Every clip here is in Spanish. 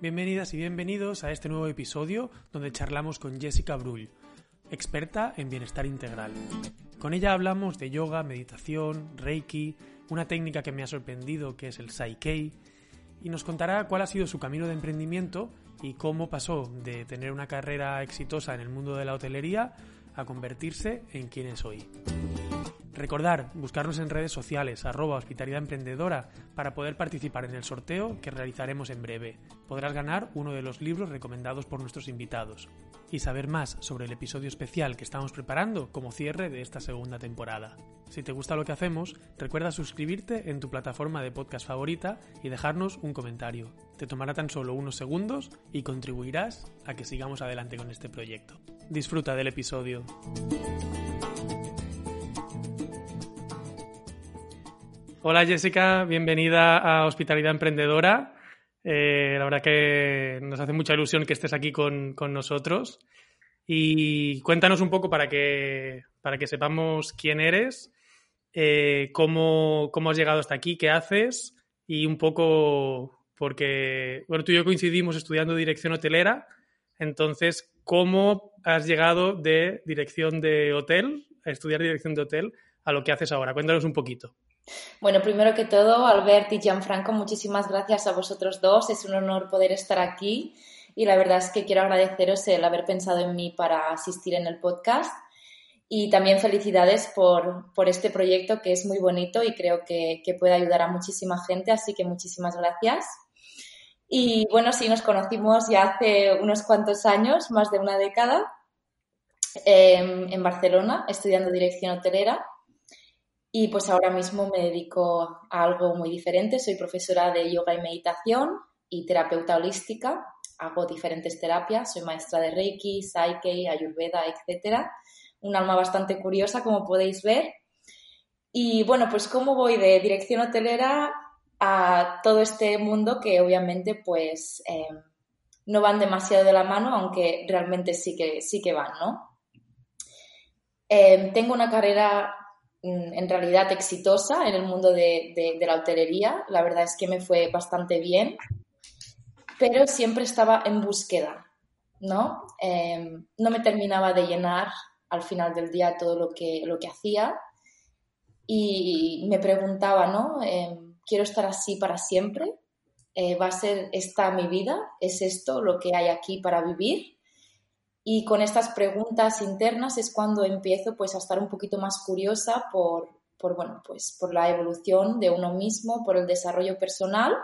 Bienvenidas y bienvenidos a este nuevo episodio donde charlamos con Jessica Brull, experta en bienestar integral. Con ella hablamos de yoga, meditación, reiki, una técnica que me ha sorprendido que es el Saikei, y nos contará cuál ha sido su camino de emprendimiento y cómo pasó de tener una carrera exitosa en el mundo de la hotelería a convertirse en quien es hoy. Recordar, buscarnos en redes sociales, arroba hospitalidad emprendedora, para poder participar en el sorteo que realizaremos en breve. Podrás ganar uno de los libros recomendados por nuestros invitados. Y saber más sobre el episodio especial que estamos preparando como cierre de esta segunda temporada. Si te gusta lo que hacemos, recuerda suscribirte en tu plataforma de podcast favorita y dejarnos un comentario. Te tomará tan solo unos segundos y contribuirás a que sigamos adelante con este proyecto. Disfruta del episodio. Hola Jessica, bienvenida a Hospitalidad Emprendedora. Eh, la verdad que nos hace mucha ilusión que estés aquí con, nosotros. Y cuéntanos un poco para que, para que sepamos quién eres, eh, cómo, cómo has llegado hasta aquí, qué haces y un poco porque, bueno, tú y yo coincidimos estudiando dirección hotelera, entonces, ¿cómo has llegado de dirección de hotel, a estudiar dirección de hotel, a lo que haces ahora? Cuéntanos un poquito. Bueno, primero que todo, Albert y Gianfranco, muchísimas gracias a vosotros dos. Es un honor poder estar aquí y la verdad es que quiero agradeceros el haber pensado en mí para asistir en el podcast. Y también felicidades por, este proyecto que es muy bonito y creo que, puede ayudar a muchísima gente, así que muchísimas gracias. Y bueno, sí, nos conocimos ya hace unos cuantos años, más de una década, em, en Barcelona, estudiando dirección hotelera. Y pues ahora mismo me dedico a algo muy diferente. Soy profesora de yoga y meditación y terapeuta holística. Hago diferentes terapias. Soy maestra de Reiki, Psyche, Ayurveda, etc. Un alma bastante curiosa, como podéis ver. Y bueno, pues cómo voy de dirección hotelera a todo este mundo que obviamente pues em, no van demasiado de la mano, aunque realmente sí que, sí que van, ¿no? Em, tengo una carrera en realidad exitosa en el mundo de, la hotelería. La verdad es que me fue bastante bien, pero siempre estaba en búsqueda, ¿no? Em, no me terminaba de llenar al final del día todo lo que, lo que hacía y me preguntaba, ¿no? Em, ¿Quiero estar así para siempre? Eh, ¿Va a ser esta mi vida? ¿Es esto lo que hay aquí para vivir? Y con estas preguntas internas es cuando empiezo pues a estar un poquito más curiosa por, bueno, pues por la evolución de uno mismo, por el desarrollo personal.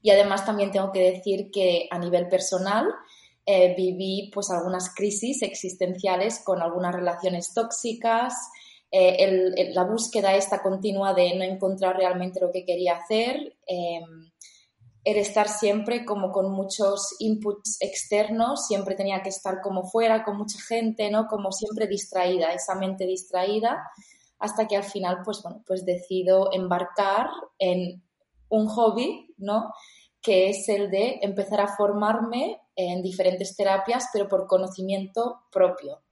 Y además también tengo que decir que a nivel personal eh, viví pues algunas crisis existenciales con algunas relaciones tóxicas, eh, la búsqueda esta continua de no encontrar realmente lo que quería hacer. Em, el estar siempre como con muchos inputs externos, siempre tenía que estar como fuera, con mucha gente, ¿no? Como siempre distraída, esa mente distraída, hasta que al final, pues bueno, pues decido embarcar en un hobby, ¿no? Que es el de empezar a formarme en diferentes terapias, pero por conocimiento propio.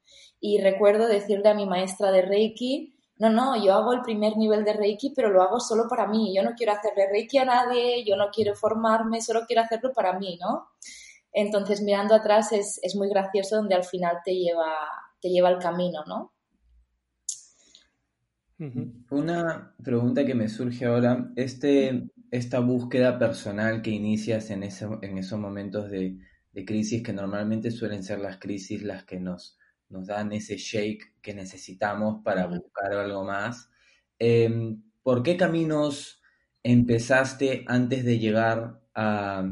Y recuerdo decirle a mi maestra de Reiki, no, no, yo hago el primer nivel de Reiki, pero lo hago solo para mí. Yo no quiero hacerle Reiki a nadie, yo no quiero formarme, solo quiero hacerlo para mí, ¿no? Entonces, mirando atrás es, muy gracioso donde al final te lleva, te lleva el camino, ¿no? Una pregunta que me surge ahora, este, esta búsqueda personal que inicias en, en esos momentos de, de crisis, que normalmente suelen ser las crisis las que nos nos dan ese shake que necesitamos para buscar algo más. Em, ¿Por qué caminos empezaste antes de llegar a,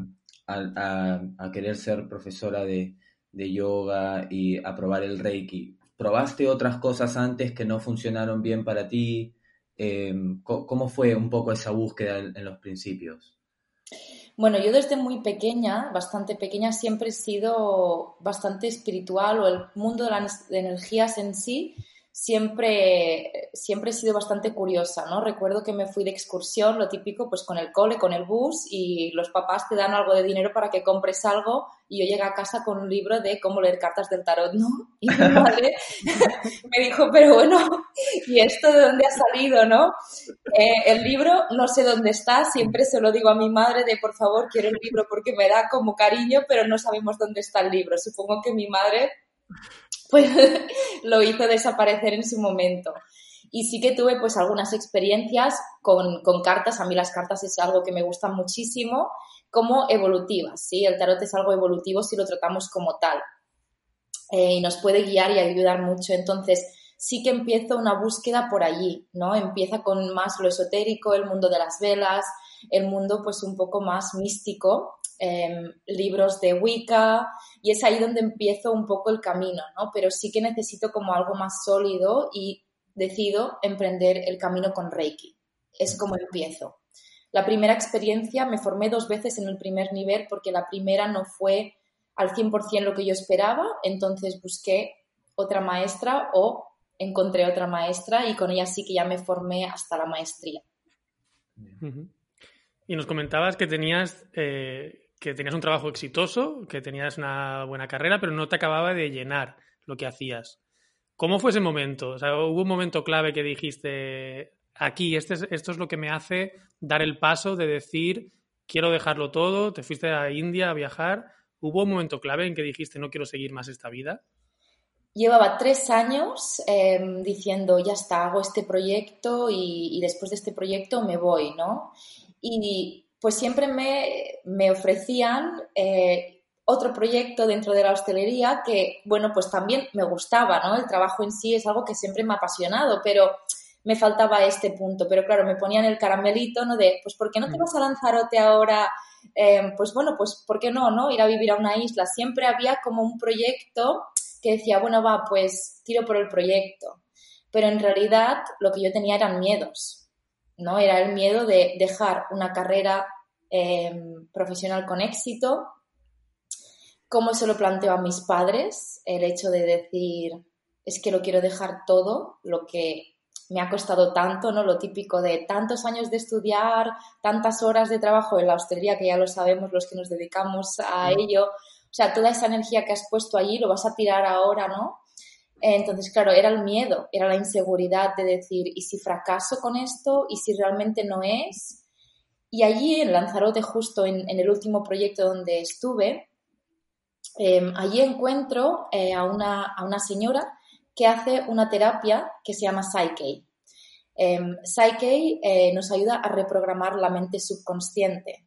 querer ser profesora de, yoga y a probar el Reiki? ¿Probaste otras cosas antes que no funcionaron bien para ti? Em, ¿Cómo fue un poco esa búsqueda en los principios? Bueno, yo desde muy pequeña, bastante pequeña, siempre he sido bastante espiritual o el mundo de energías en sí siempre, siempre he sido bastante curiosa, ¿no? Recuerdo que me fui de excursión, lo típico, pues con el cole, con el bus, y los papás te dan algo de dinero para que compres algo, y yo llegué a casa con un libro de cómo leer cartas del tarot, ¿no? Y mi madre me dijo, pero bueno, ¿y esto de dónde ha salido, no? Eh, el libro, no sé dónde está, siempre se lo digo a mi madre de, por favor, quiero el libro porque me da como cariño, pero no sabemos dónde está el libro. Supongo que mi madre pues lo hizo desaparecer en su momento. Y sí que tuve pues algunas experiencias con, cartas, a mí las cartas es algo que me gusta muchísimo, como evolutivas, ¿sí? El tarot es algo evolutivo si lo tratamos como tal. Eh, y nos puede guiar y ayudar mucho. Entonces, sí que empiezo una búsqueda por allí, ¿no? Empieza con más lo esotérico, el mundo de las velas, el mundo pues un poco más místico Em, libros de Wicca y es ahí donde empiezo un poco el camino, ¿no? Pero sí que necesito como algo más sólido y decido emprender el camino con Reiki. Es como empiezo. La primera experiencia me formé dos veces en el primer nivel porque la primera no fue al 100% lo que yo esperaba, entonces busqué otra maestra o encontré otra maestra y con ella sí que ya me formé hasta la maestría. Y nos comentabas que tenías eh, que tenías un trabajo exitoso, que tenías una buena carrera, pero no te acababa de llenar lo que hacías. ¿Cómo fue ese momento? O sea, ¿Hubo un momento clave que dijiste, aquí, este esto es lo que me hace dar el paso de decir, quiero dejarlo todo, te fuiste a India a viajar? ¿Hubo un momento clave en que dijiste, no quiero seguir más esta vida? Llevaba tres años em, diciendo, ya está, hago este proyecto y, y, después de este proyecto me voy, ¿no? Y pues siempre me, ofrecían eh, otro proyecto dentro de la hostelería que, bueno, pues también me gustaba, ¿no? El trabajo en sí es algo que siempre me ha apasionado, pero me faltaba este punto. Pero claro, me ponían el caramelito, ¿no? De, pues, ¿por qué no te mm. vas a Lanzarote ahora? Em, pues bueno, pues, ¿por qué no, no? Ir a vivir a una isla. Siempre había como un proyecto que decía, bueno, va, pues tiro por el proyecto. Pero en realidad lo que yo tenía eran miedos ¿no? Era el miedo de dejar una carrera em, profesional con éxito, cómo se lo planteo a mis padres, el hecho de decir, es que lo quiero dejar todo, lo que me ha costado tanto, ¿no? Lo típico de tantos años de estudiar, tantas horas de trabajo en la hostelería, que ya lo sabemos los que nos dedicamos a ello. O sea, toda esa energía que has puesto allí lo vas a tirar ahora, ¿no? Entonces, claro, era el miedo, era la inseguridad de decir, ¿y si fracaso con esto? ¿Y si realmente no es? Y allí en Lanzarote, justo en, el último proyecto donde estuve, em, allí encuentro eh, a, una, a, una, señora que hace una terapia que se llama Psyche. Eh, Psyche nos ayuda a reprogramar la mente subconsciente.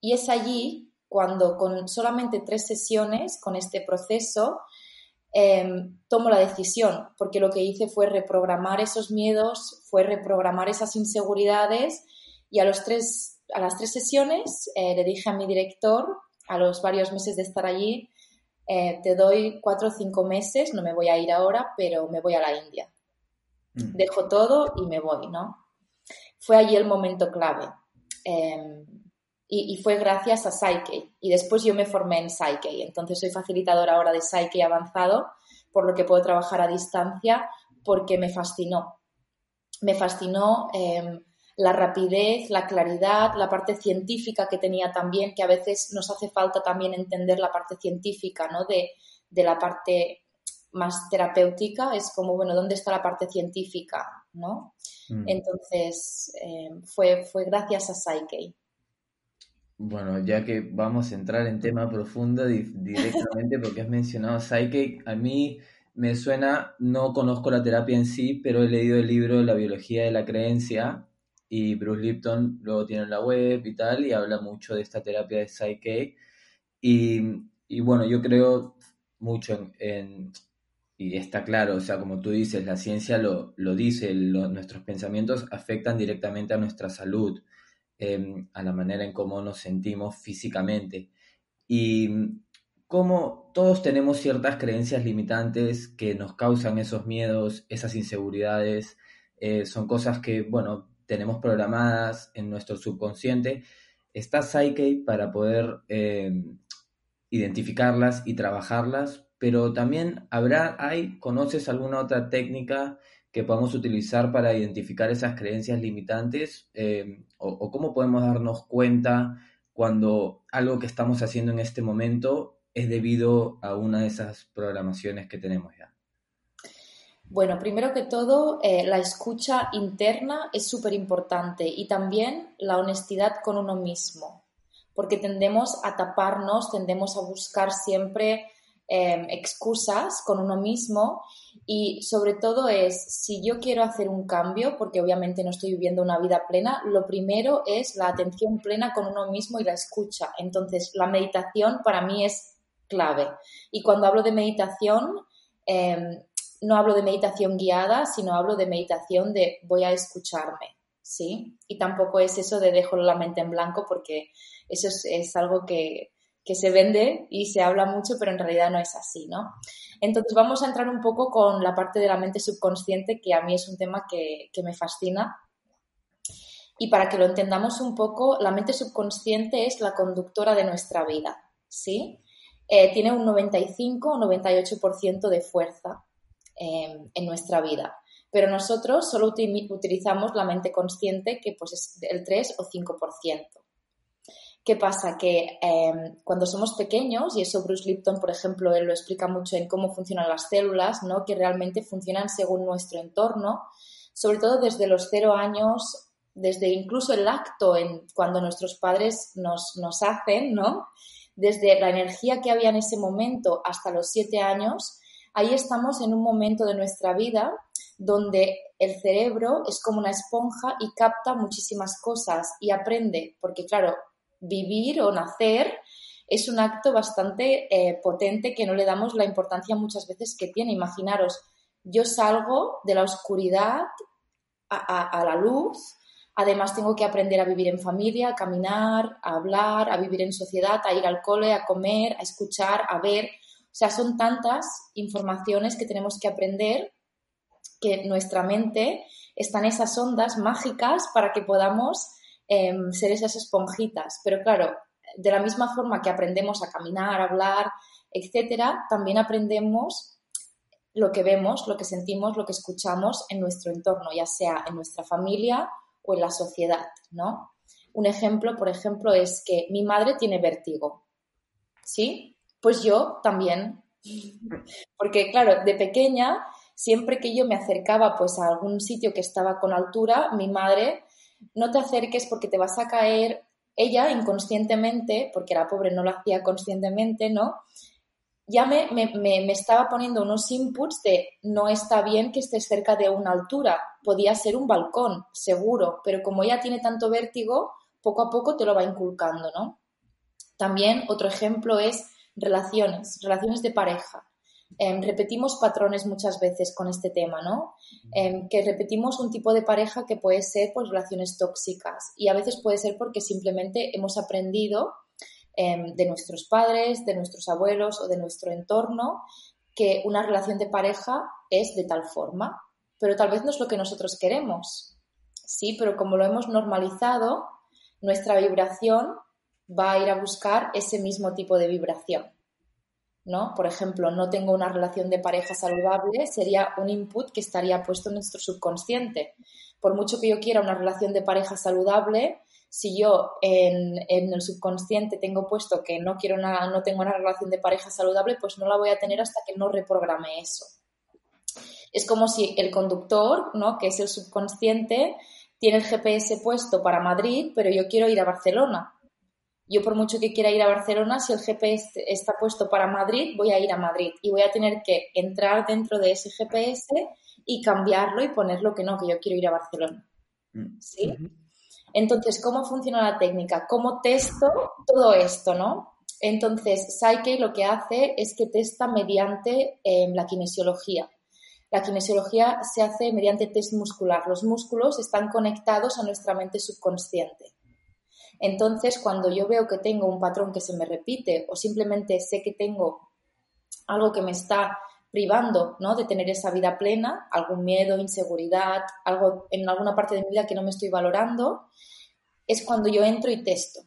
Y es allí cuando con solamente tres sesiones, con este proceso, Em, tomo la decisión, porque lo que hice fue reprogramar esos miedos, fue reprogramar esas inseguridades y a, los tres, a las tres sesiones eh, le dije a mi director, a los varios meses de estar allí, eh, te doy cuatro o cinco meses, no me voy a ir ahora, pero me voy a la India. Mm. Dejo todo y me voy, ¿no? Fue allí el momento clave. Em, y, fue gracias a Psyche. Y después yo me formé en Psyche. Entonces soy facilitadora ahora de Psyche avanzado, por lo que puedo trabajar a distancia, porque me fascinó. Me fascinó em, la rapidez, la claridad, la parte científica que tenía también, que a veces nos hace falta también entender la parte científica, ¿no? De, la parte más terapéutica, es como, bueno, ¿dónde está la parte científica? ¿no? Mm. Entonces, em, fue, fue gracias a Psyche. Bueno, ya que vamos a entrar en tema profundo directamente porque has mencionado Psyche, a mí me suena, no conozco la terapia en sí, pero he leído el libro La biología de la creencia y Bruce Lipton luego tiene la web y tal y habla mucho de esta terapia de Psyche y, y bueno, yo creo mucho en, y está claro, o sea, como tú dices, la ciencia lo, lo dice, nuestros pensamientos afectan directamente a nuestra salud Em, a la manera en cómo nos sentimos físicamente. Y como todos tenemos ciertas creencias limitantes que nos causan esos miedos, esas inseguridades, eh, son cosas que, bueno, tenemos programadas en nuestro subconsciente. Está Psyche para poder em, identificarlas y trabajarlas, pero también habrá, hay, ¿conoces alguna otra técnica que podamos utilizar para identificar esas creencias limitantes? Eh, o, cómo podemos darnos cuenta cuando algo que estamos haciendo en este momento es debido a una de esas programaciones que tenemos ya? Bueno, primero que todo, eh, la escucha interna es súper importante y también la honestidad con uno mismo, porque tendemos a taparnos, tendemos a buscar siempre Em, excusas con uno mismo y sobre todo es, si yo quiero hacer un cambio, porque obviamente no estoy viviendo una vida plena, lo primero es la atención plena con uno mismo y la escucha. Entonces, la meditación para mí es clave. Y cuando hablo de meditación, em, no hablo de meditación guiada, sino hablo de meditación de voy a escucharme, ¿sí? Y tampoco es eso de dejo la mente en blanco porque eso es algo que, que se vende y se habla mucho, pero en realidad no es así, ¿no? Entonces vamos a entrar un poco con la parte de la mente subconsciente, que a mí es un tema que, me fascina. Y para que lo entendamos un poco, la mente subconsciente es la conductora de nuestra vida, ¿sí? Eh, tiene un 95 o 98% de fuerza em, en nuestra vida, pero nosotros solo utilizamos la mente consciente, que pues es el 3 o 5%. ¿Qué pasa? Que em, cuando somos pequeños, y eso Bruce Lipton, por ejemplo, él lo explica mucho en cómo funcionan las células, ¿no? que realmente funcionan según nuestro entorno, sobre todo desde los cero años, desde incluso el acto en, cuando nuestros padres nos, nos hacen, ¿no? desde la energía que había en ese momento hasta los siete años, ahí estamos en un momento de nuestra vida donde el cerebro es como una esponja y capta muchísimas cosas y aprende, porque claro, vivir o nacer es un acto bastante eh, potente que no le damos la importancia muchas veces que tiene. Imaginaros, yo salgo de la oscuridad a, la luz, además tengo que aprender a vivir en familia, a caminar, a hablar, a vivir en sociedad, a ir al cole, a comer, a escuchar, a ver. O sea, son tantas informaciones que tenemos que aprender que nuestra mente está en esas ondas mágicas para que podamos Em, ser esas esponjitas. Pero claro, de la misma forma que aprendemos a caminar, a hablar, etcétera, también aprendemos lo que vemos, lo que sentimos, lo que escuchamos en nuestro entorno, ya sea en nuestra familia o en la sociedad, ¿no? Un ejemplo, por ejemplo, es que mi madre tiene vértigo, ¿sí? Pues yo también, porque claro, de pequeña, siempre que yo me acercaba pues a algún sitio que estaba con altura, mi madre no te acerques porque te vas a caer. Ella inconscientemente, porque la pobre no lo hacía conscientemente, ¿no? Ya me, me, estaba poniendo unos inputs de no está bien que estés cerca de una altura, podía ser un balcón, seguro, pero como ella tiene tanto vértigo, poco a poco te lo va inculcando, ¿no? También otro ejemplo es relaciones, relaciones de pareja. Em, repetimos patrones muchas veces con este tema, ¿no? Em, que repetimos un tipo de pareja que puede ser pues relaciones tóxicas y a veces puede ser porque simplemente hemos aprendido em, de nuestros padres, de nuestros abuelos o de nuestro entorno que una relación de pareja es de tal forma, pero tal vez no es lo que nosotros queremos. Sí, pero como lo hemos normalizado, nuestra vibración va a ir a buscar ese mismo tipo de vibración. ¿No? Por ejemplo, no tengo una relación de pareja saludable, sería un input que estaría puesto en nuestro subconsciente. Por mucho que yo quiera una relación de pareja saludable, si yo en, el subconsciente tengo puesto que no quiero una, no tengo una relación de pareja saludable, pues no la voy a tener hasta que no reprograme eso. Es como si el conductor, ¿no? que es el subconsciente, tiene el GPS puesto para Madrid, pero yo quiero ir a Barcelona yo por mucho que quiera ir a Barcelona, si el GPS está puesto para Madrid, voy a ir a Madrid y voy a tener que entrar dentro de ese GPS y cambiarlo y ponerlo que no, que yo quiero ir a Barcelona. Mm. ¿Sí? Entonces, ¿cómo funciona la técnica? ¿Cómo testo todo esto, no? Entonces, Psyche lo que hace es que testa mediante em, la kinesiología. La kinesiología se hace mediante test muscular. Los músculos están conectados a nuestra mente subconsciente. Entonces, cuando yo veo que tengo un patrón que se me repite o simplemente sé que tengo algo que me está privando ¿no? de tener esa vida plena, algún miedo, inseguridad, algo en alguna parte de mi vida que no me estoy valorando, es cuando yo entro y testo.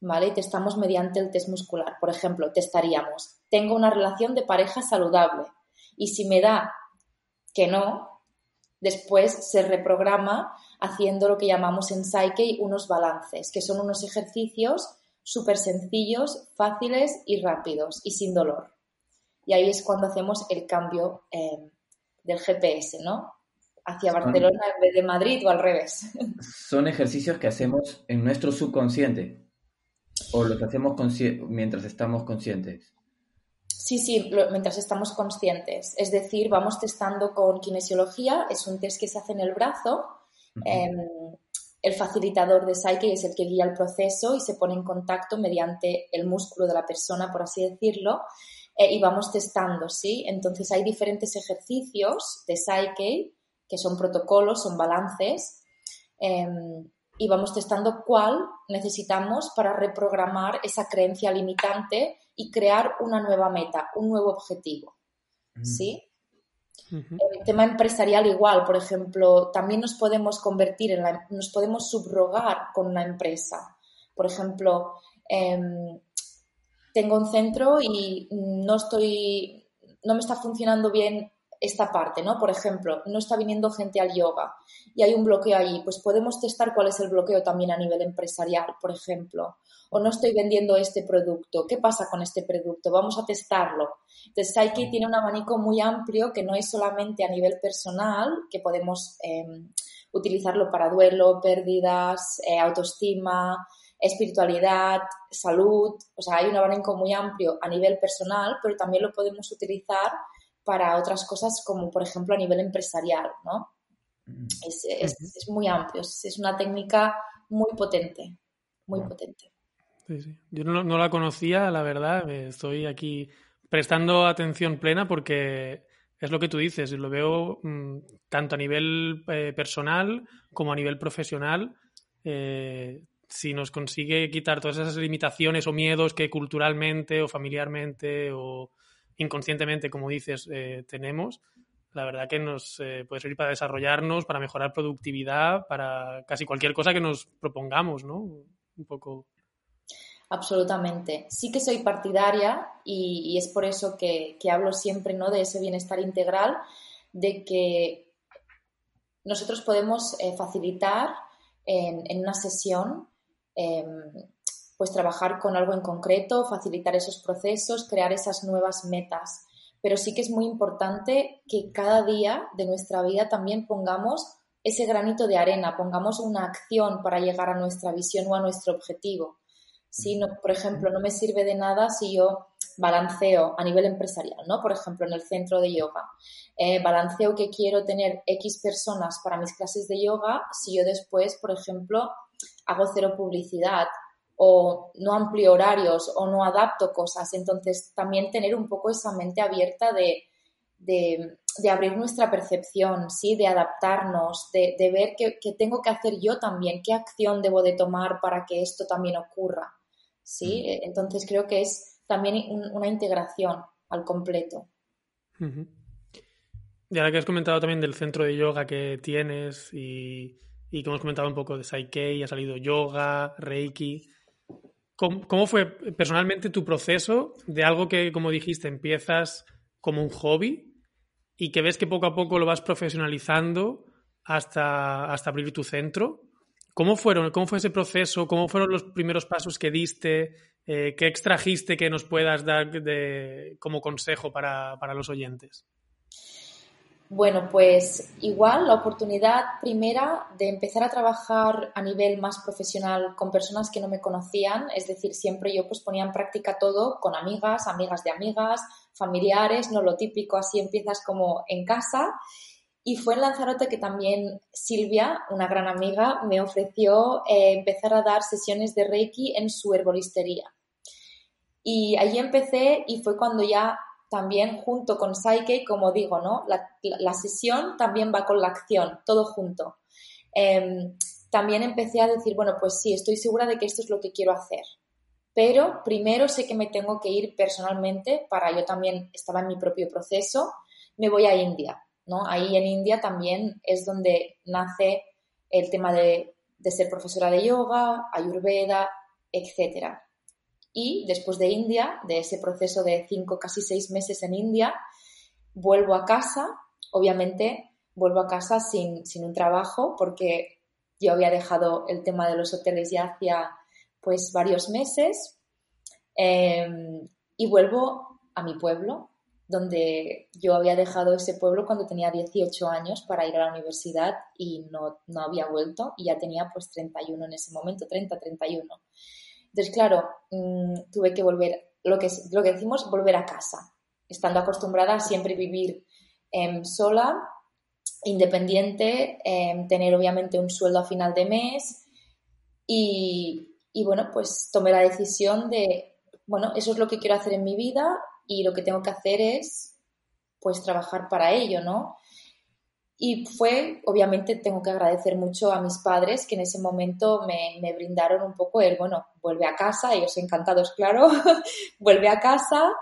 ¿vale? Y testamos mediante el test muscular. Por ejemplo, testaríamos, tengo una relación de pareja saludable y si me da que no, después se reprograma haciendo lo que llamamos en Psyche unos balances, que son unos ejercicios súper sencillos, fáciles y rápidos y sin dolor. Y ahí es cuando hacemos el cambio eh, del GPS, ¿no? Hacia Barcelona en vez de Madrid o al revés. Son ejercicios que hacemos en nuestro subconsciente o los hacemos mientras estamos conscientes. Sí, sí, mientras estamos conscientes. Es decir, vamos testando con kinesiología, es un test que se hace en el brazo. Em, el facilitador de Psyche es el que guía el proceso y se pone en contacto mediante el músculo de la persona, por así decirlo, eh, y vamos testando, ¿sí? Entonces hay diferentes ejercicios de Psyche, que son protocolos, son balances, em, y vamos testando cuál necesitamos para reprogramar esa creencia limitante y crear una nueva meta, un nuevo objetivo, mm. ¿sí? El tema empresarial igual, por ejemplo, también nos podemos convertir en la, nos podemos subrogar con una empresa. Por ejemplo, em, tengo un centro y no estoy, no me está funcionando bien esta parte, ¿no? Por ejemplo, no está viniendo gente al yoga y hay un bloqueo ahí, pues podemos testar cuál es el bloqueo también a nivel empresarial, por ejemplo. O no estoy vendiendo este producto, ¿qué pasa con este producto? Vamos a testarlo. Entonces, Psyche tiene un abanico muy amplio que no es solamente a nivel personal, que podemos em, utilizarlo para duelo, pérdidas, eh, autoestima, espiritualidad, salud, o sea, hay un abanico muy amplio a nivel personal, pero también lo podemos utilizar para otras cosas como, por ejemplo, a nivel empresarial, ¿no? Mm. Es, muy amplio, es, una técnica muy potente, muy potente. Sí, sí. Yo no, la conocía, la verdad, estoy aquí prestando atención plena porque es lo que tú dices, lo veo mm, tanto a nivel eh, personal como a nivel profesional. Eh, si nos consigue quitar todas esas limitaciones o miedos que culturalmente o familiarmente o inconscientemente, como dices, eh, tenemos, la verdad que nos eh, puede servir para desarrollarnos, para mejorar productividad, para casi cualquier cosa que nos propongamos, ¿no? Un poco. Absolutamente. Sí que soy partidaria y, es por eso que, hablo siempre ¿no? de ese bienestar integral, de que nosotros podemos eh, facilitar en, en, una sesión Em, pues trabajar con algo en concreto, facilitar esos procesos, crear esas nuevas metas. Pero sí que es muy importante que cada día de nuestra vida también pongamos ese granito de arena, pongamos una acción para llegar a nuestra visión o a nuestro objetivo. Si no, por ejemplo, no me sirve de nada si yo balanceo a nivel empresarial, ¿no? Por ejemplo, en el centro de yoga. Eh, balanceo que quiero tener X personas para mis clases de yoga si yo después, por ejemplo, hago cero publicidad o no amplio horarios o no adapto cosas. Entonces, también tener un poco esa mente abierta de, abrir nuestra percepción, ¿sí? de adaptarnos, de, ver qué, tengo que hacer yo también, qué acción debo de tomar para que esto también ocurra. ¿sí? Mm. Entonces, creo que es también una integración al completo. Y ahora que has comentado también del centro de yoga que tienes y y como hemos comentado un poco de Psyche, ha salido yoga, Reiki. ¿Cómo, fue personalmente tu proceso de algo que, como dijiste, empiezas como un hobby y que ves que poco a poco lo vas profesionalizando hasta, hasta abrir tu centro? ¿Cómo, fueron, ¿Cómo fue ese proceso? ¿Cómo fueron los primeros pasos que diste? Eh, ¿Qué extrajiste que nos puedas dar de, como consejo para, para los oyentes? Bueno, pues igual la oportunidad primera de empezar a trabajar a nivel más profesional con personas que no me conocían, es decir, siempre yo pues ponía en práctica todo con amigas, amigas de amigas, familiares, no lo típico, así empiezas como en casa. Y fue en Lanzarote que también Silvia, una gran amiga, me ofreció eh, empezar a dar sesiones de Reiki en su herbolistería. Y allí empecé y fue cuando ya también junto con Psyche, como digo, ¿no? La, sesión también va con la acción, todo junto. Em, también empecé a decir, bueno, pues sí, estoy segura de que esto es lo que quiero hacer. Pero primero sé que me tengo que ir personalmente para yo también estaba en mi propio proceso, me voy a India, ¿no? Ahí en India también es donde nace el tema de, de ser profesora de yoga, ayurveda, etc. Y después de India, de ese proceso de cinco, casi seis meses en India, vuelvo a casa, obviamente vuelvo a casa sin, un trabajo porque yo había dejado el tema de los hoteles ya hacía pues varios meses em, y vuelvo a mi pueblo, donde yo había dejado ese pueblo cuando tenía 18 años para ir a la universidad y no, no había vuelto y ya tenía pues 31 en ese momento, 30, 31. Entonces, claro, mm, tuve que volver, lo que, lo que decimos, volver a casa, estando acostumbrada a siempre vivir em, sola, independiente, em, tener obviamente un sueldo a final de mes y, y bueno, pues tomé la decisión de, bueno, eso es lo que quiero hacer en mi vida y lo que tengo que hacer es pues trabajar para ello, ¿no? Y fue, obviamente, tengo que agradecer mucho a mis padres que en ese momento me, brindaron un poco el, bueno, vuelve a casa, ellos encantados, claro, vuelve a casa.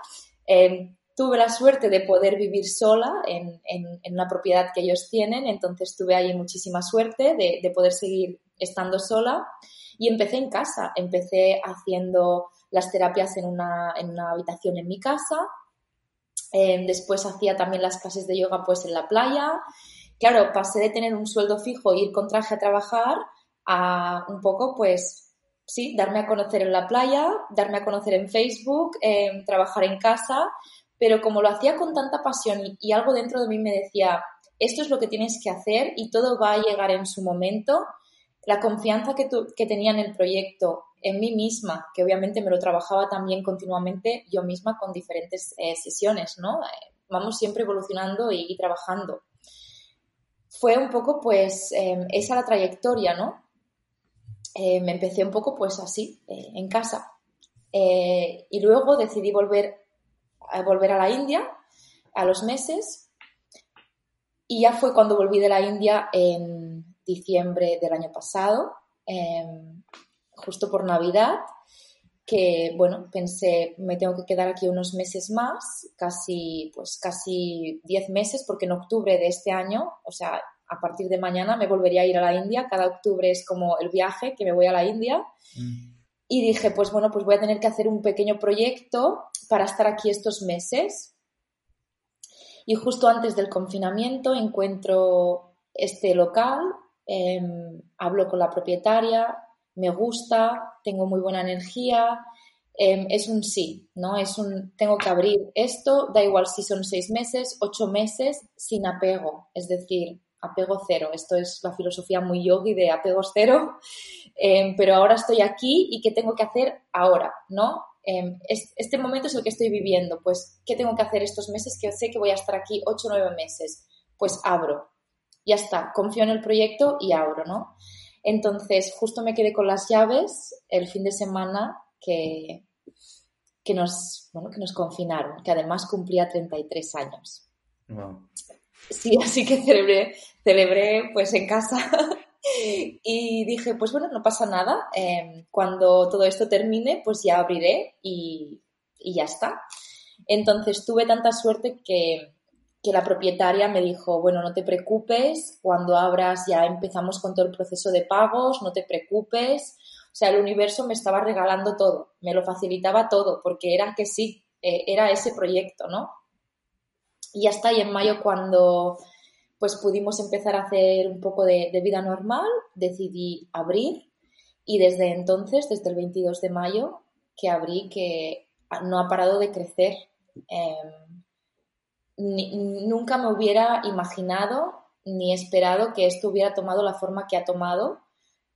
Em, tuve la suerte de poder vivir sola en, en, una propiedad que ellos tienen, entonces tuve ahí muchísima suerte de, de poder seguir estando sola. Y empecé en casa, empecé haciendo las terapias en una, en una habitación en mi casa. Em, después hacía también las clases de yoga pues en la playa. Claro, pasé de tener un sueldo fijo e ir con traje a trabajar a un poco pues sí, darme a conocer en la playa, darme a conocer en Facebook, trabajar en casa, pero como lo hacía con tanta pasión y, algo dentro de mí me decía, esto es lo que tienes que hacer y todo va a llegar en su momento, la confianza que, que tenía en el proyecto, en mí misma, que obviamente me lo trabajaba también continuamente yo misma con diferentes eh, sesiones, ¿no? Eh, vamos siempre evolucionando y, trabajando. Fue un poco, pues, em, esa la trayectoria, ¿no? Eh, me empecé un poco, pues, así, en casa. y luego decidí volver a, volver a la India a los meses. Y ya fue cuando volví de la India en diciembre del año pasado, em, justo por Navidad, que bueno, pensé, me tengo que quedar aquí unos meses más, casi, pues casi 10 meses, porque en octubre de este año, o sea, a partir de mañana me volvería a ir a la India, cada octubre es como el viaje que me voy a la India. Mm. Y dije, pues bueno, pues voy a tener que hacer un pequeño proyecto para estar aquí estos meses. Y justo antes del confinamiento encuentro este local Em, hablo con la propietaria, me gusta, tengo muy buena energía, em, es un sí, ¿no? Es un, tengo que abrir esto, da igual si son seis meses, ocho meses, sin apego, es decir, apego cero. Esto es la filosofía muy yogi de apego cero, em, pero ahora estoy aquí y ¿qué tengo que hacer ahora, no? este momento es el que estoy viviendo, pues, ¿qué tengo que hacer estos meses que sé que voy a estar aquí ocho o nueve meses? Pues abro, ya está, confío en el proyecto y abro, ¿no? Entonces, justo me quedé con las llaves el fin de semana que, que, nos, bueno, que nos confinaron, que además cumplía 33 años. Sí, así que celebré, celebré pues en casa y dije, pues bueno, no pasa nada, em, cuando todo esto termine, pues ya abriré y, y ya está. Entonces tuve tanta suerte que que la propietaria me dijo, bueno, no te preocupes, cuando abras ya empezamos con todo el proceso de pagos, no te preocupes. O sea, el universo me estaba regalando todo, me lo facilitaba todo, porque era que sí, eh, era ese proyecto, ¿no? Y hasta ahí en mayo cuando pues pudimos empezar a hacer un poco de, vida normal, decidí abrir y desde entonces, desde el 22 de mayo, que abrí, que no ha parado de crecer. Nunca me hubiera imaginado ni esperado que esto hubiera tomado la forma que ha tomado.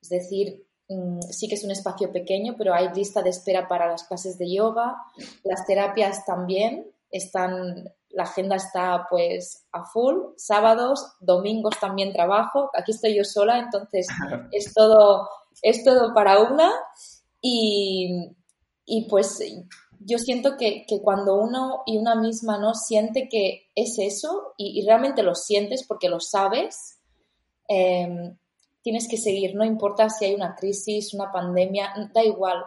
Es decir, mm, sí que es un espacio pequeño, pero hay lista de espera para las clases de yoga, las terapias también están, la agenda está pues a full, sábados, domingos también trabajo, aquí estoy yo sola, entonces es todo, es todo para una y, y pues yo siento que, cuando uno y una misma no siente que es eso y, realmente lo sientes porque lo sabes, em, tienes que seguir, no importa si hay una crisis, una pandemia, da igual.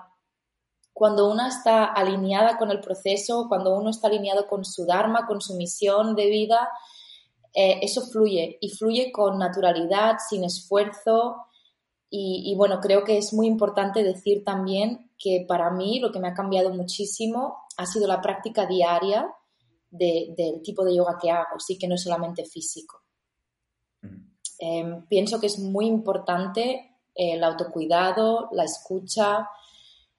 Cuando uno está alineada con el proceso, cuando uno está alineado con su Dharma, con su misión de vida, eh, eso fluye y fluye con naturalidad, sin esfuerzo Y, bueno, creo que es muy importante decir también que para mí lo que me ha cambiado muchísimo ha sido la práctica diaria del tipo de yoga que hago, sí que no es solamente físico. Mm. Em, pienso que es muy importante el autocuidado, la escucha,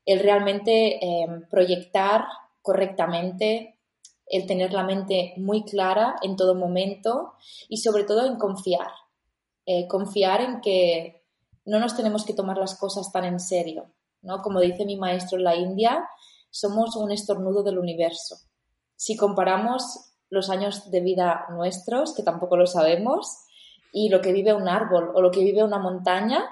el realmente em, proyectar correctamente, el tener la mente muy clara en todo momento y sobre todo en confiar. Eh, confiar en que no nos tenemos que tomar las cosas tan en serio, ¿no? Como dice mi maestro en la India, somos un estornudo del universo. Si comparamos los años de vida nuestros, que tampoco lo sabemos, y lo que vive un árbol o lo que vive una montaña,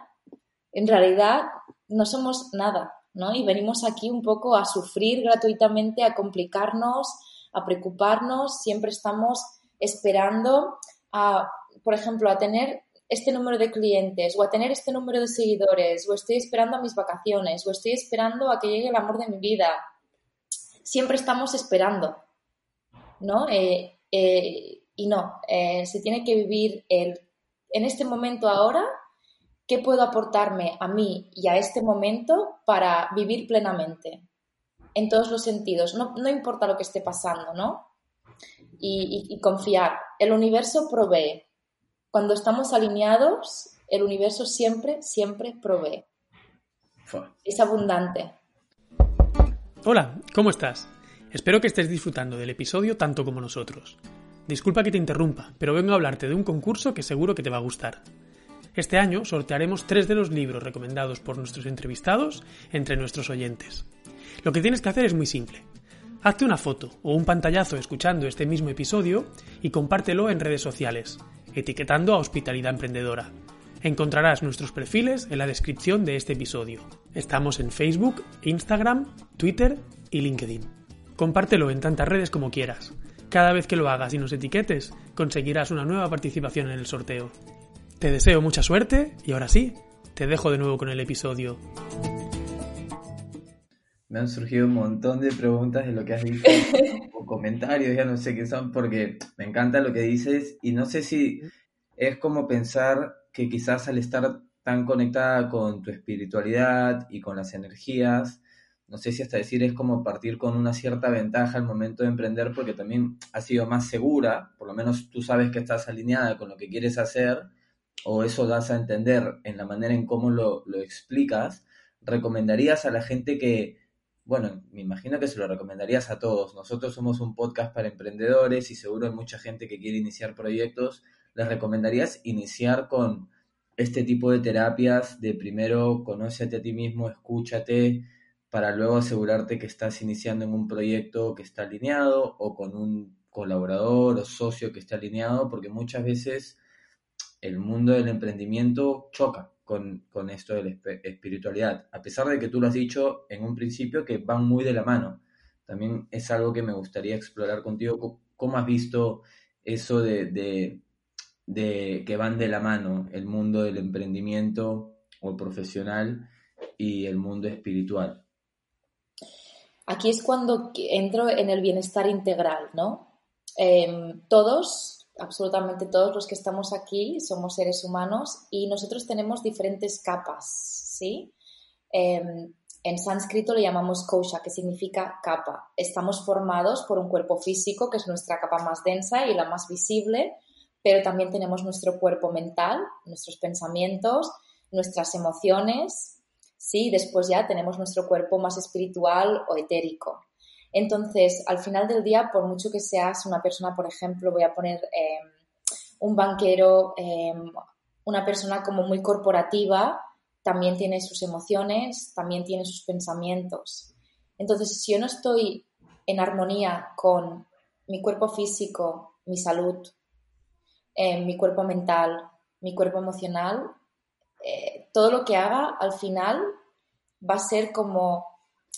en realidad no somos nada, ¿no? Y venimos aquí un poco a sufrir gratuitamente, a complicarnos, a preocuparnos, siempre estamos esperando a, por ejemplo, a tener este número de clientes o a tener este número de seguidores o estoy esperando a mis vacaciones o estoy esperando a que llegue el amor de mi vida. Siempre estamos esperando, ¿no? Eh, eh, y no, eh, se tiene que vivir el, en este momento ahora, ¿qué puedo aportarme a mí y a este momento para vivir plenamente? En todos los sentidos, no, importa lo que esté pasando, ¿no? y confiar. El universo provee, cuando estamos alineados, el universo siempre, siempre provee. Es abundante. Hola, ¿cómo estás? Espero que estés disfrutando del episodio tanto como nosotros. Disculpa que te interrumpa, pero vengo a hablarte de un concurso que seguro que te va a gustar. Este año sortearemos tres de los libros recomendados por nuestros entrevistados entre nuestros oyentes. Lo que tienes que hacer es muy simple. Hazte una foto o un pantallazo escuchando este mismo episodio y compártelo en redes sociales, etiquetando a Hospitalidad Emprendedora. Encontrarás nuestros perfiles en la descripción de este episodio. Estamos en Facebook, Instagram, Twitter y LinkedIn. Compártelo en tantas redes como quieras. Cada vez que lo hagas y nos etiquetes, conseguirás una nueva participación en el sorteo. Te deseo mucha suerte y ahora sí, te dejo de nuevo con el episodio. Me han surgido un montón de preguntas de lo que has dicho o comentarios, ya no sé qué son, porque me encanta lo que dices y no sé si es como pensar que quizás al estar tan conectada con tu espiritualidad y con las energías, no sé si hasta decir es como partir con una cierta ventaja al momento de emprender porque también ha sido más segura, por lo menos tú sabes que estás alineada con lo que quieres hacer o eso das a entender en la manera en cómo lo, lo explicas, recomendarías a la gente que bueno, me imagino que se lo recomendarías a todos. Nosotros somos un podcast para emprendedores y seguro hay mucha gente que quiere iniciar proyectos. ¿Les recomendarías iniciar con este tipo de terapias de primero conócete a ti mismo, escúchate, para luego asegurarte que estás iniciando en un proyecto que está alineado o con un colaborador o socio que esté alineado? Porque muchas veces el mundo del emprendimiento choca con, esto de la espiritualidad, a pesar de que tú lo has dicho en un principio que van muy de la mano. También es algo que me gustaría explorar contigo. ¿Cómo has visto eso de, de, que van de la mano el mundo del emprendimiento o profesional y el mundo espiritual? Aquí es cuando entro en el bienestar integral, ¿no? Em, todos absolutamente todos los que estamos aquí somos seres humanos y nosotros tenemos diferentes capas, ¿sí? Em, en sánscrito le llamamos kosha, que significa capa. Estamos formados por un cuerpo físico, que es nuestra capa más densa y la más visible, pero también tenemos nuestro cuerpo mental, nuestros pensamientos, nuestras emociones, ¿sí? Después ya tenemos nuestro cuerpo más espiritual o etérico. Entonces, al final del día, por mucho que seas una persona, por ejemplo, voy a poner em, un banquero, em, una persona como muy corporativa, también tiene sus emociones, también tiene sus pensamientos. Entonces, si yo no estoy en armonía con mi cuerpo físico, mi salud, em, mi cuerpo mental, mi cuerpo emocional, eh, todo lo que haga al final va a ser como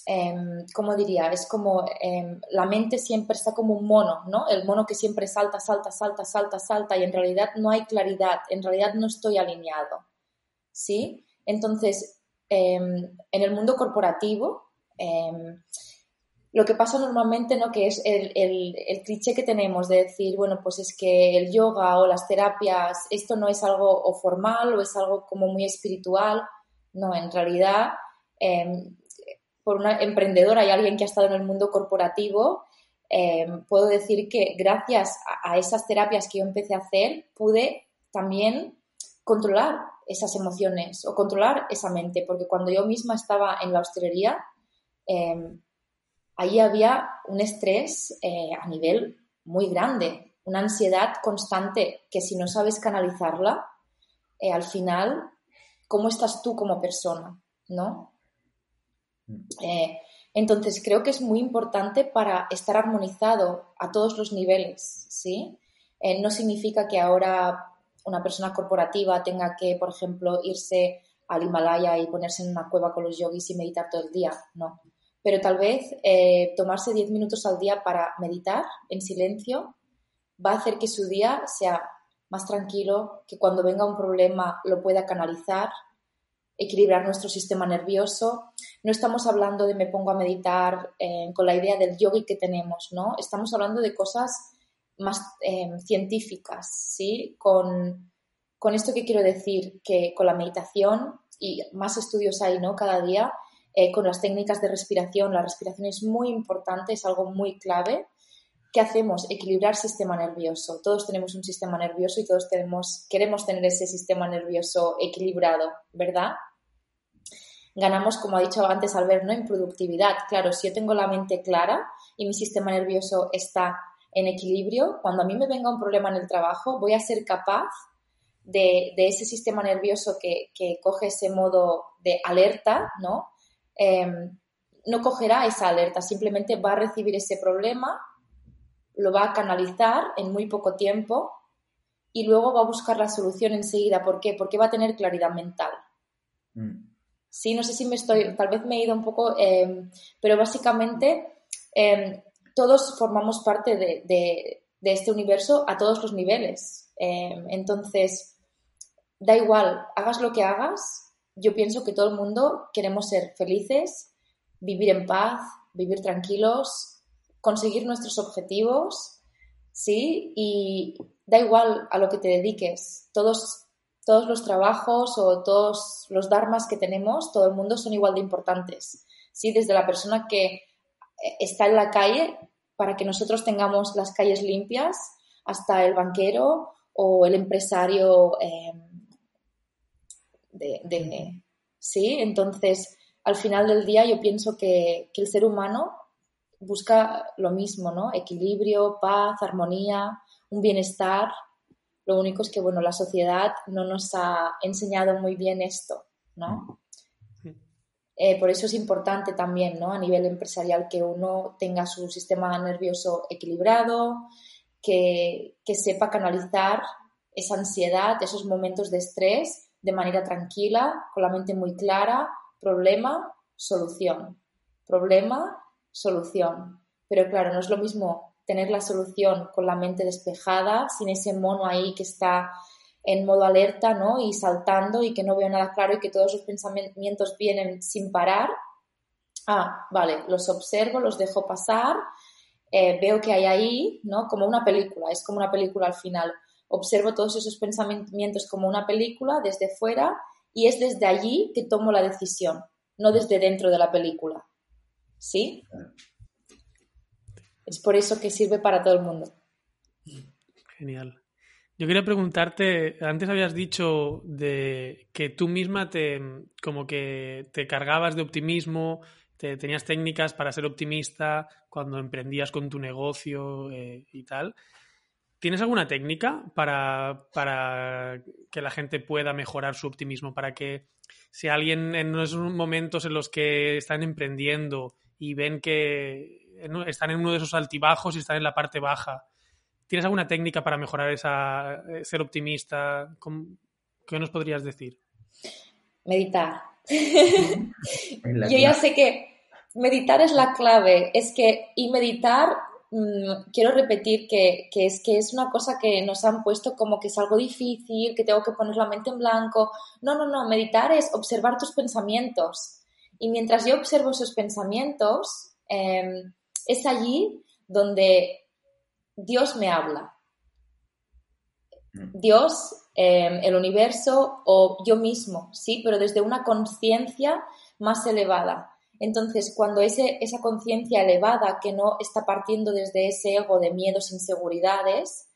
eh, ¿cómo diría? Es como em, la mente siempre está como un mono, ¿no? El mono que siempre salta, salta, salta, salta, salta y en realidad no hay claridad, en realidad no estoy alineado, ¿sí? Entonces, em, en el mundo corporativo, lo que pasa normalmente, ¿no? Que es el, el, cliché que tenemos de decir, bueno, pues es que el yoga o las terapias, esto no es algo formal o es algo como muy espiritual. No, en realidad, por una emprendedora y alguien que ha estado en el mundo corporativo, em, puedo decir que gracias a, esas terapias que yo empecé a hacer, pude también controlar esas emociones o controlar esa mente, porque cuando yo misma estaba en la hostelería, eh, ahí había un estrés eh, a nivel muy grande, una ansiedad constante que si no sabes canalizarla, eh, al final, ¿cómo estás tú como persona? ¿No? Mm. Eh, entonces, creo que es muy importante para estar armonizado a todos los niveles, ¿sí? no significa que ahora una persona corporativa tenga que, por ejemplo, irse al Himalaya y ponerse en una cueva con los yogis y meditar todo el día, no pero tal vez eh, tomarse 10 minutos al día para meditar en silencio va a hacer que su día sea más tranquilo, que cuando venga un problema lo pueda canalizar, equilibrar nuestro sistema nervioso. No estamos hablando de me pongo a meditar eh, con la idea del yogi que tenemos, ¿no? Estamos hablando de cosas más eh, científicas, ¿sí? Con, con esto que quiero decir, que con la meditación, y más estudios hay, ¿no? Cada día, eh, con las técnicas de respiración. La respiración es muy importante, es algo muy clave. ¿Qué hacemos? Equilibrar sistema nervioso. Todos tenemos un sistema nervioso y todos tenemos, queremos tener ese sistema nervioso equilibrado, ¿verdad? Ganamos, como ha dicho antes Albert, ¿no? en productividad. Claro, si yo tengo la mente clara y mi sistema nervioso está en equilibrio, cuando a mí me venga un problema en el trabajo, voy a ser capaz de, ese sistema nervioso que, coge ese modo de alerta, ¿no? Em, no cogerá esa alerta, simplemente va a recibir ese problema, lo va a canalizar en muy poco tiempo y luego va a buscar la solución enseguida. ¿Por qué? Porque va a tener claridad mental. Mm. Sí, no sé si me estoy, tal vez me he ido un poco, em, pero básicamente em, todos formamos parte de, de, este universo a todos los niveles. entonces, da igual, hagas lo que hagas, yo pienso que todo el mundo queremos ser felices, vivir en paz, vivir tranquilos, conseguir nuestros objetivos, ¿sí? Y da igual a lo que te dediques. Todos, todos los trabajos o todos los dharmas que tenemos, todo el mundo son igual de importantes, ¿sí? Desde la persona que eh, está en la calle para que nosotros tengamos las calles limpias hasta el banquero o el empresario. Eh, de, sí, entonces al final del día yo pienso que, el ser humano busca lo mismo, ¿no? Equilibrio, paz, armonía, un bienestar. Lo único es que, bueno, la sociedad no nos ha enseñado muy bien esto, ¿no? Eh, por eso es importante también, ¿no? A nivel empresarial que uno tenga su sistema nervioso equilibrado, que, que sepa canalizar esa ansiedad, esos momentos de estrés de manera tranquila, con la mente muy clara, problema, solución, problema, solución. Pero claro, no es lo mismo tener la solución con la mente despejada, sin ese mono ahí que está en modo alerta, ¿no? Y saltando y que no veo nada claro y que todos los pensamientos vienen sin parar. Ah, vale, los observo, los dejo pasar, eh, veo que hay ahí, ¿no? Como una película, es como una película al final observo todos esos pensamientos como una película desde fuera y es desde allí que tomo la decisión, no desde dentro de la película. ¿Sí? Es por eso que sirve para todo el mundo. Genial. Yo quería preguntarte, antes habías dicho de que tú misma te como que te cargabas de optimismo, te, tenías técnicas para ser optimista cuando emprendías con tu negocio eh, y tal. ¿Tienes alguna técnica para, que la gente pueda mejorar su optimismo? Para que si alguien en esos momentos en los que están emprendiendo y ven que están en uno de esos altibajos y están en la parte baja, ¿tienes alguna técnica para mejorar esa, eh, ser optimista? ¿Qué nos podrías decir? Meditar. Yo ya sé que meditar es la clave. Es que, y meditar Mm, quiero repetir que, es que es una cosa que nos han puesto como que es algo difícil, que tengo que poner la mente en blanco. No, no, no, meditar es observar tus pensamientos. Y mientras yo observo esos pensamientos, em, es allí donde Dios me habla. Mm. Dios, em, el universo o yo mismo, ¿sí? Pero desde una conciencia más elevada. Entonces, cuando ese, esa conciencia elevada que no está partiendo desde ese ego de miedos, inseguridades,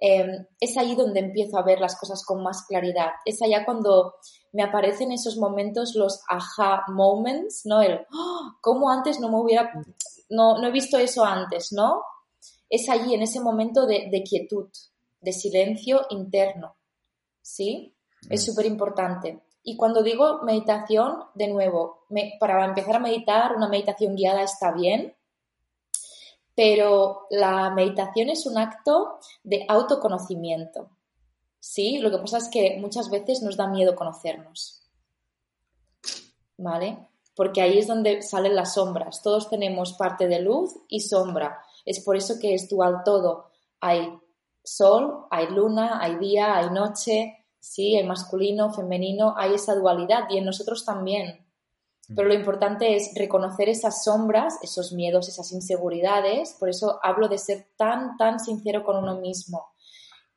em, es ahí donde empiezo a ver las cosas con más claridad. Es allá cuando me aparecen esos momentos, los aha moments, ¿no? El, ¡oh! ¿cómo antes no me hubiera, no, no he visto eso antes, ¿no? Es allí, en ese momento de, de quietud, de silencio interno, ¿sí? Es súper importante. Y cuando digo meditación, de nuevo, para empezar a meditar, una meditación guiada está bien, pero la meditación es un acto de autoconocimiento. Sí, lo que pasa es que muchas veces nos da miedo conocernos. ¿Vale? Porque ahí es donde salen las sombras. Todos tenemos parte de luz y sombra. Es por eso que es dual todo. Hay sol, hay luna, hay día, hay noche, sí, el masculino, femenino, hay esa dualidad y en nosotros también. Pero lo importante es reconocer esas sombras, esos miedos, esas inseguridades. Por eso hablo de ser tan, tan sincero con uno mismo.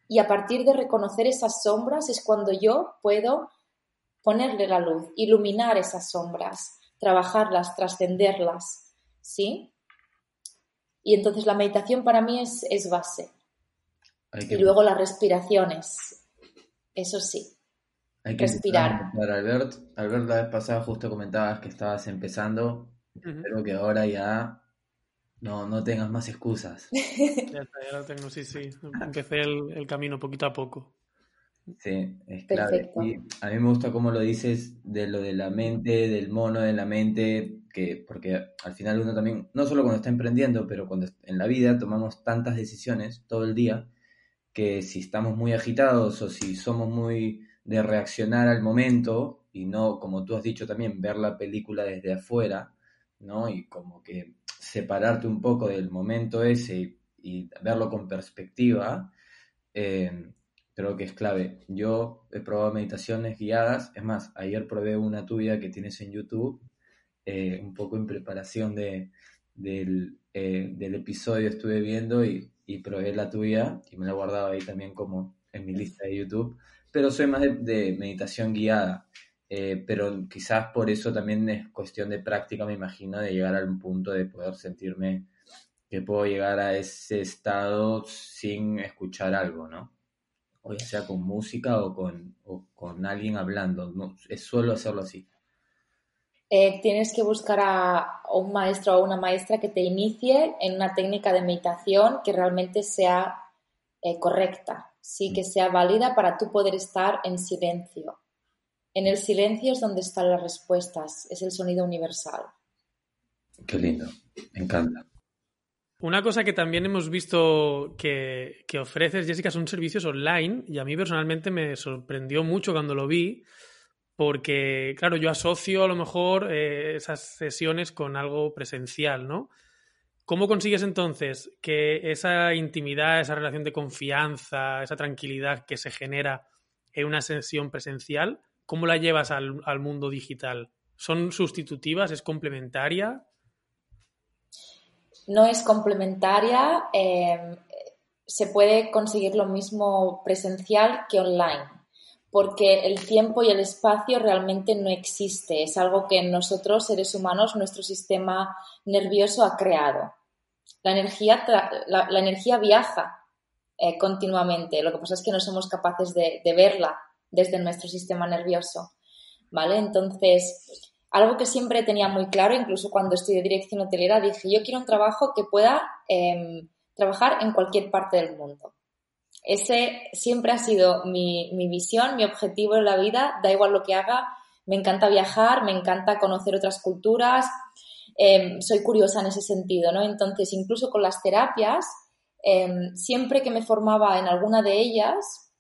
Y a partir de reconocer esas sombras es cuando yo puedo ponerle la luz, iluminar esas sombras, trabajarlas, trascenderlas. ¿Sí? Y entonces la meditación para mí es, es base. Y luego las respiraciones eso sí. Hay que respirar. Albert, Albert, la vez pasada justo comentabas que estabas empezando. Espero que ahora ya no, no tengas más excusas. ya está, ya lo tengo, sí, sí. Empecé el, camino poquito a poco. Sí, es clave. Y a mí me gusta cómo lo dices de lo de la mente, del mono de la mente, que porque al final uno también, no solo cuando está emprendiendo, pero cuando en la vida tomamos tantas decisiones todo el día que si estamos muy agitados o si somos muy de reaccionar al momento y no, como tú has dicho también, ver la película desde afuera, ¿no? Y como que separarte un poco del momento ese y, verlo con perspectiva, eh, creo que es clave. Yo he probado meditaciones guiadas, es más, ayer probé una tuya que tienes en YouTube, eh, un poco en preparación de, del, eh, del episodio estuve viendo y y probé la tuya y me la he guardado ahí también como en mi lista de YouTube, pero soy más de, meditación guiada, eh, pero quizás por eso también es cuestión de práctica, me imagino, de llegar al punto de poder sentirme que puedo llegar a ese estado sin escuchar algo, ¿no? O sea con música o con, o con alguien hablando, no, es suelo hacerlo así. Eh, tienes que buscar a, un maestro o una maestra que te inicie en una técnica de meditación que realmente sea eh, correcta, sí, que sea válida para tú poder estar en silencio. En el silencio es donde están las respuestas, es el sonido universal. Qué lindo, me encanta. Una cosa que también hemos visto que, que ofreces, Jessica, son servicios online y a mí personalmente me sorprendió mucho cuando lo vi porque, claro, yo asocio a lo mejor eh, esas sesiones con algo presencial, ¿no? ¿Cómo consigues entonces que esa intimidad, esa relación de confianza, esa tranquilidad que se genera en una sesión presencial, cómo la llevas al, mundo digital? ¿Son sustitutivas? ¿Es complementaria? No es complementaria. Eh, se puede conseguir lo mismo presencial que online porque el tiempo y el espacio realmente no existe, es algo que nosotros, seres humanos, nuestro sistema nervioso ha creado. La energía, la, energía viaja eh, continuamente, lo que pasa es que no somos capaces de, verla desde nuestro sistema nervioso, ¿vale? Entonces, algo que siempre tenía muy claro, incluso cuando estudié dirección hotelera, dije, yo quiero un trabajo que pueda em, trabajar en cualquier parte del mundo. Ese siempre ha sido mi, visión, mi objetivo en la vida, da igual lo que haga, me encanta viajar, me encanta conocer otras culturas, em, soy curiosa en ese sentido, ¿no? Entonces, incluso con las terapias, em, siempre que me formaba en alguna de ellas,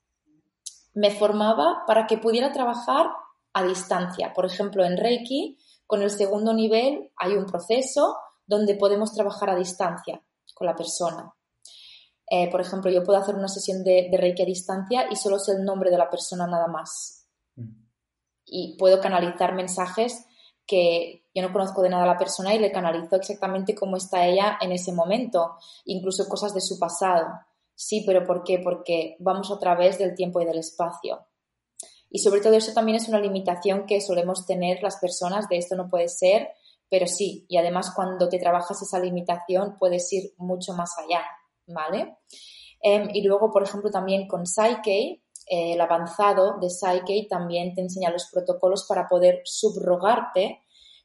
me formaba para que pudiera trabajar a distancia. Por ejemplo, en Reiki, con el segundo nivel hay un proceso donde podemos trabajar a distancia con la persona. Eh, por ejemplo, yo puedo hacer una sesión de, Reiki a distancia y solo sé el nombre de la persona nada más. Mm. Y puedo canalizar mensajes que yo no conozco de nada a la persona y le canalizo exactamente cómo está ella en ese momento, incluso cosas de su pasado. Sí, pero ¿por qué? Porque vamos a través del tiempo y del espacio. Y sobre todo eso también es una limitación que solemos tener las personas de esto no puede ser, pero sí, y además cuando te trabajas esa limitación puedes ir mucho más allá, ¿vale? Em, y luego, por ejemplo, también con Psyche, eh, el avanzado de Psyche también te enseña los protocolos para poder subrogarte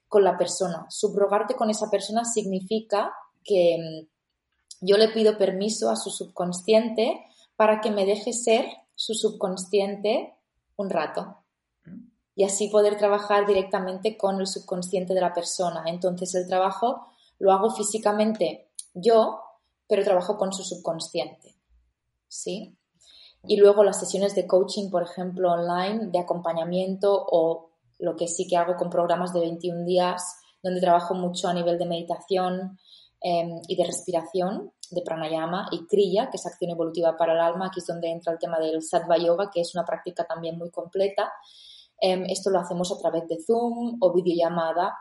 con la persona. Subrogarte con esa persona significa que mm, yo le pido permiso a su subconsciente para que me deje ser su subconsciente un rato y así poder trabajar directamente con el subconsciente de la persona. Entonces el trabajo lo hago físicamente yo, pero trabajo con su subconsciente. ¿Sí? Y luego las sesiones de coaching, por ejemplo, online, de acompañamiento o lo que sí que hago con programas de 21 días, donde trabajo mucho a nivel de meditación em, y de respiración, de pranayama y kriya, que es acción evolutiva para el alma. Aquí es donde entra el tema del sattva yoga, que es una práctica también muy completa. Em, esto lo hacemos a través de Zoom o videollamada.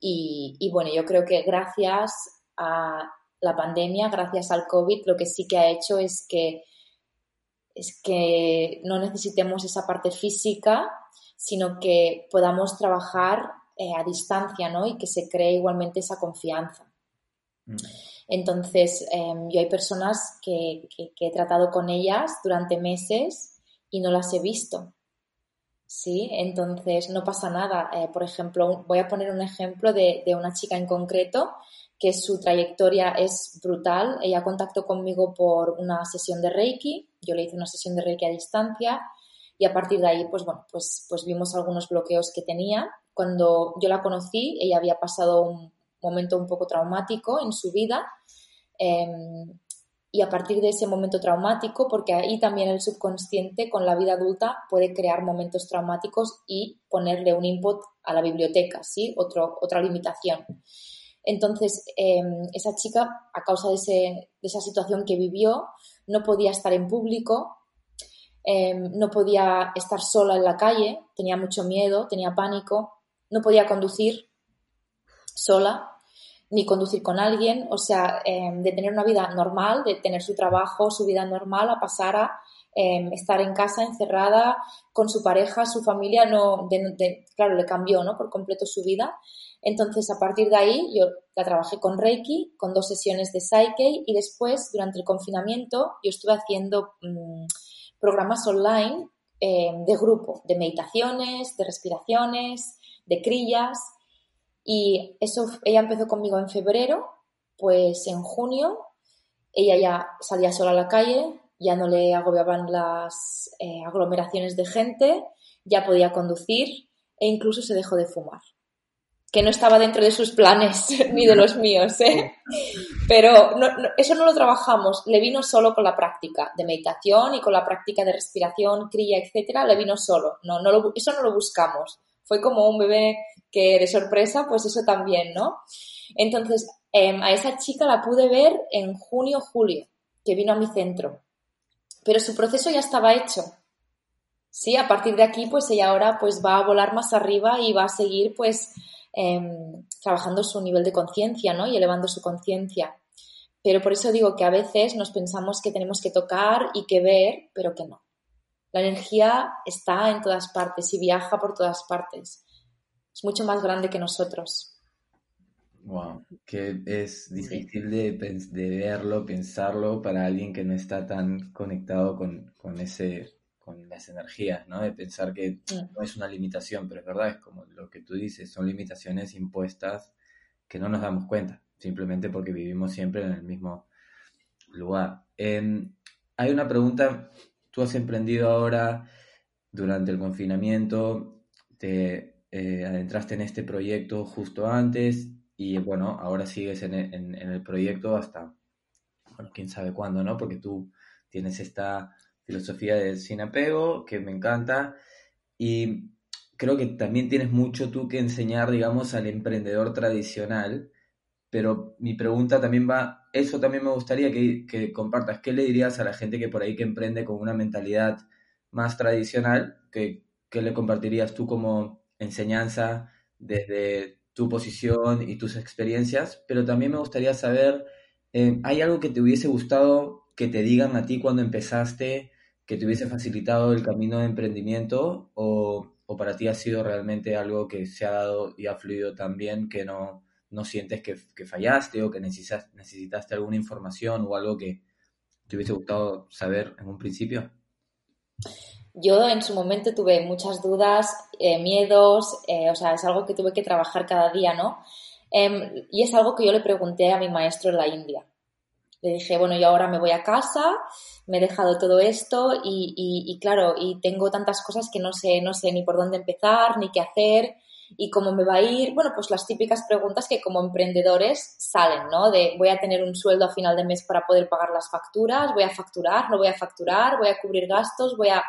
Y, y bueno, yo creo que gracias a la pandemia, gracias al COVID, lo que sí que ha hecho es que es que no necesitemos esa parte física, sino que podamos trabajar eh, a distancia, ¿no? Y que se cree igualmente esa confianza. Mm. Entonces, em, yo hay personas que, he tratado con ellas durante meses y no las he visto. Sí, entonces no pasa nada. Eh, por ejemplo, voy a poner un ejemplo de, de una chica en concreto que su trayectoria es brutal. Ella contactó conmigo por una sesión de Reiki, yo le hice una sesión de Reiki a distancia y a partir de ahí, pues bueno, pues, pues vimos algunos bloqueos que tenía. Cuando yo la conocí, ella había pasado un momento un poco traumático en su vida em, y a partir de ese momento traumático, porque ahí también el subconsciente con la vida adulta puede crear momentos traumáticos y ponerle un input a la biblioteca, ¿sí? Otro, otra limitación. Entonces, em, esa chica, a causa de, esa situación que vivió, no podía estar en público, em, no podía estar sola en la calle, tenía mucho miedo, tenía pánico, no podía conducir sola ni conducir con alguien, o sea, em, de tener una vida normal, de tener su trabajo, su vida normal, a pasar a estar en casa encerrada con su pareja, su familia, no, claro, le cambió ¿no? por completo su vida. Entonces, a partir de ahí, yo la trabajé con Reiki, con dos sesiones de Psyche y después, durante el confinamiento, yo estuve haciendo mm, programas online eh, de grupo, de meditaciones, de respiraciones, de crillas. Y eso, ella empezó conmigo en febrero, pues en junio ella ya salía sola a la calle, ya no le agobiaban las eh, aglomeraciones de gente, ya podía conducir e incluso se dejó de fumar que no estaba dentro de sus planes ni de los míos, ¿eh? Pero eso no lo trabajamos, le vino solo con la práctica de meditación y con la práctica de respiración, cría, etcétera, le vino solo, no, no eso no lo buscamos, fue como un bebé que de sorpresa, pues eso también, ¿no? Entonces, em, a esa chica la pude ver en junio, julio, que vino a mi centro, pero su proceso ya estaba hecho. Sí, a partir de aquí, pues ella ahora pues va a volar más arriba y va a seguir pues Em, trabajando su nivel de conciencia ¿no? y elevando su conciencia. Pero por eso digo que a veces nos pensamos que tenemos que tocar y que ver, pero que no. La energía está en todas partes y viaja por todas partes. Es mucho más grande que nosotros. Wow, que es difícil de, verlo, pensarlo para alguien que no está tan conectado con, con ese con las energías, ¿no? De pensar que no es una limitación, pero es verdad, es como lo que tú dices, son limitaciones impuestas que no nos damos cuenta, simplemente porque vivimos siempre en el mismo lugar. Em, hay una pregunta, tú has emprendido ahora durante el confinamiento, te eh, adentraste en este proyecto justo antes y bueno, ahora sigues en en el proyecto hasta, bueno, quién sabe cuándo, ¿no? Porque tú tienes esta filosofía del sin apego, que me encanta. Y creo que también tienes mucho tú que enseñar, digamos, al emprendedor tradicional. Pero mi pregunta también va, eso también me gustaría que, compartas. ¿Qué le dirías a la gente que por ahí que emprende con una mentalidad más tradicional? ¿Qué, qué le compartirías tú como enseñanza desde tu posición y tus experiencias, pero también me gustaría saber, eh, ¿hay algo que te hubiese gustado que te digan a ti cuando empezaste, que te hubiese facilitado el camino de emprendimiento o, para ti ha sido realmente algo que se ha dado y ha fluido tan bien que no, no sientes que, que fallaste o que necesitas, necesitaste alguna información o algo que te hubiese gustado saber en un principio? Yo en su momento tuve muchas dudas, eh, miedos, eh, o sea, es algo que tuve que trabajar cada día, ¿no? Em, y es algo que yo le pregunté a mi maestro en la India. Le dije, bueno, yo ahora me voy a casa, me he dejado todo esto y, y, claro, y tengo tantas cosas que no sé, no sé ni por dónde empezar, ni qué hacer y cómo me va a ir. Bueno, pues las típicas preguntas que como emprendedores salen, ¿no? De voy a tener un sueldo a final de mes para poder pagar las facturas, voy a facturar, no voy a facturar, voy a cubrir gastos, voy a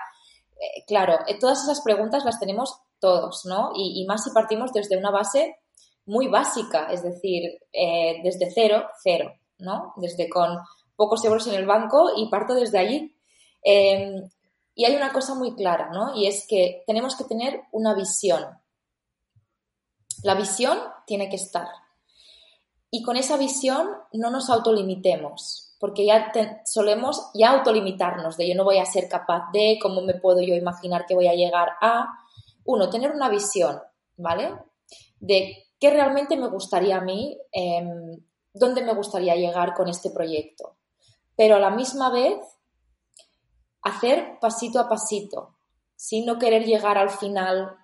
eh, claro, eh, todas esas preguntas las tenemos todos, ¿no? Y, más si partimos desde una base muy básica, es decir, eh, desde cero, cero, ¿no? Desde con pocos euros en el banco y parto desde allí. Em, y hay una cosa muy clara, ¿no? Y es que tenemos que tener una visión. La visión tiene que estar. Y con esa visión no nos autolimitemos porque ya solemos ya autolimitarnos de yo no voy a ser capaz de, cómo me puedo yo imaginar que voy a llegar a, uno, tener una visión, ¿vale? De qué realmente me gustaría a mí, em, dónde me gustaría llegar con este proyecto. Pero a la misma vez, hacer pasito a pasito, sin no querer llegar al final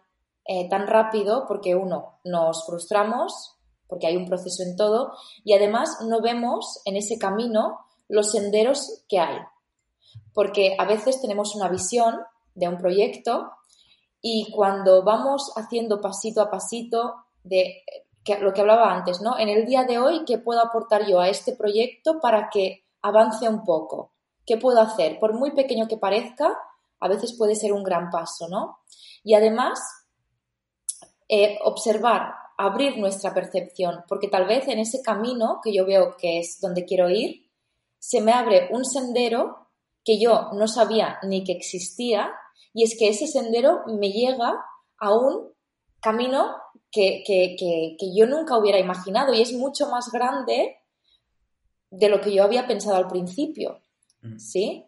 eh, tan rápido, porque uno, nos frustramos, porque hay un proceso en todo, y además no vemos en ese camino los senderos que hay. Porque a veces tenemos una visión de un proyecto y cuando vamos haciendo pasito a pasito de lo que hablaba antes, ¿no? En el día de hoy, ¿qué puedo aportar yo a este proyecto para que avance un poco? ¿Qué puedo hacer? Por muy pequeño que parezca, a veces puede ser un gran paso, ¿no? Y además, eh, observar, abrir nuestra percepción, porque tal vez en ese camino que yo veo que es donde quiero ir, se me abre un sendero que yo no sabía ni que existía y es que ese sendero me llega a un camino que, yo nunca hubiera imaginado y es mucho más grande de lo que yo había pensado al principio. Mm. ¿Sí?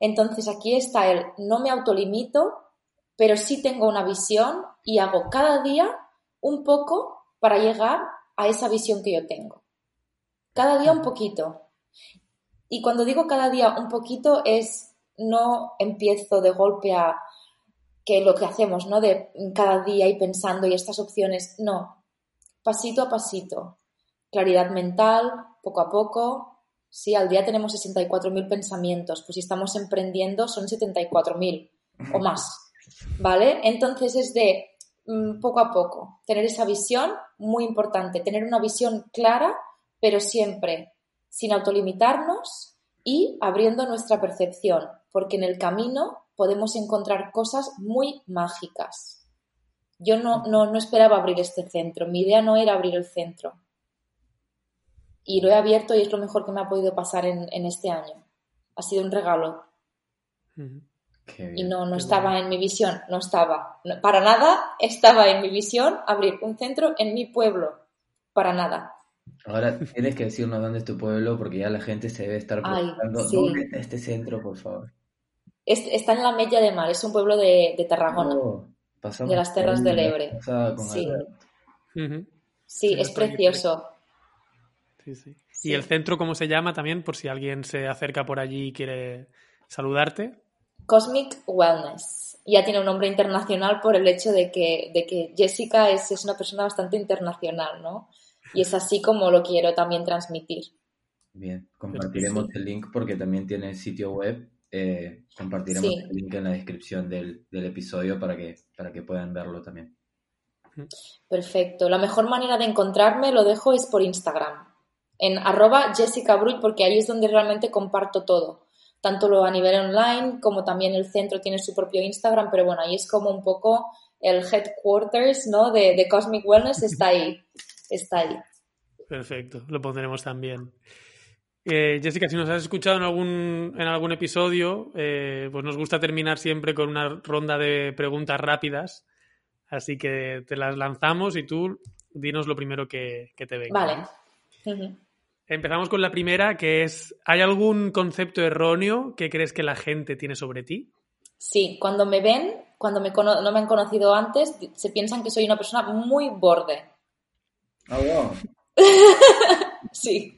Entonces aquí está el no me autolimito, pero sí tengo una visión y hago cada día un poco para llegar a esa visión que yo tengo. Cada día un poquito. Y cuando digo cada día un poquito es no empiezo de golpe a que lo que hacemos, ¿no? De cada día y pensando y estas opciones, no. Pasito a pasito. Claridad mental, poco a poco. Sí, al día tenemos 64.000 pensamientos, pues si estamos emprendiendo son 74.000 o más. ¿Vale? Entonces es de mm, poco a poco, tener esa visión, muy importante, tener una visión clara, pero siempre sin autolimitarnos y abriendo nuestra percepción, porque en el camino podemos encontrar cosas muy mágicas. Yo no, no, esperaba abrir este centro, mi idea no era abrir el centro. Y lo he abierto y es lo mejor que me ha podido pasar en, este año. Ha sido un regalo. y no, no estaba en mi visión, no estaba. para nada estaba en mi visión abrir un centro en mi pueblo. Para nada. Ahora tienes que decirnos dónde es tu pueblo porque ya la gente se debe estar preguntando dónde está este centro, por favor. Está en la Mella de Mar, es un pueblo de, Tarragona, oh, de las Terras del Ebre. Sí, sí es precioso. Sí, sí. ¿Y el centro cómo se llama también, por si alguien se acerca por allí y quiere saludarte? Cosmic Wellness. Ya tiene un nombre internacional por el hecho de que, de que Jessica es, es una persona bastante internacional, ¿no? Y es así como lo quiero también transmitir. Bien, compartiremos el link porque también tiene sitio web. Eh, compartiremos el link en la descripción del, episodio para que, para que puedan verlo también. Perfecto. La mejor manera de encontrarme, lo dejo, es por Instagram. En arroba Jessica porque ahí es donde realmente comparto todo. Tanto lo a nivel online como también el centro tiene su propio Instagram, pero bueno, ahí es como un poco el headquarters ¿no? de, de Cosmic Wellness, está ahí está ahí. Perfecto, lo pondremos también. Eh, Jessica, si nos has escuchado en algún, en algún episodio, eh, pues nos gusta terminar siempre con una ronda de preguntas rápidas. Así que te las lanzamos y tú dinos lo primero que, te venga. Vale. Empezamos con la primera, que es, ¿hay algún concepto erróneo que crees que la gente tiene sobre ti? Sí, cuando me ven, cuando me no me han conocido antes, se piensan que soy una persona muy borde. Ah, wow. sí.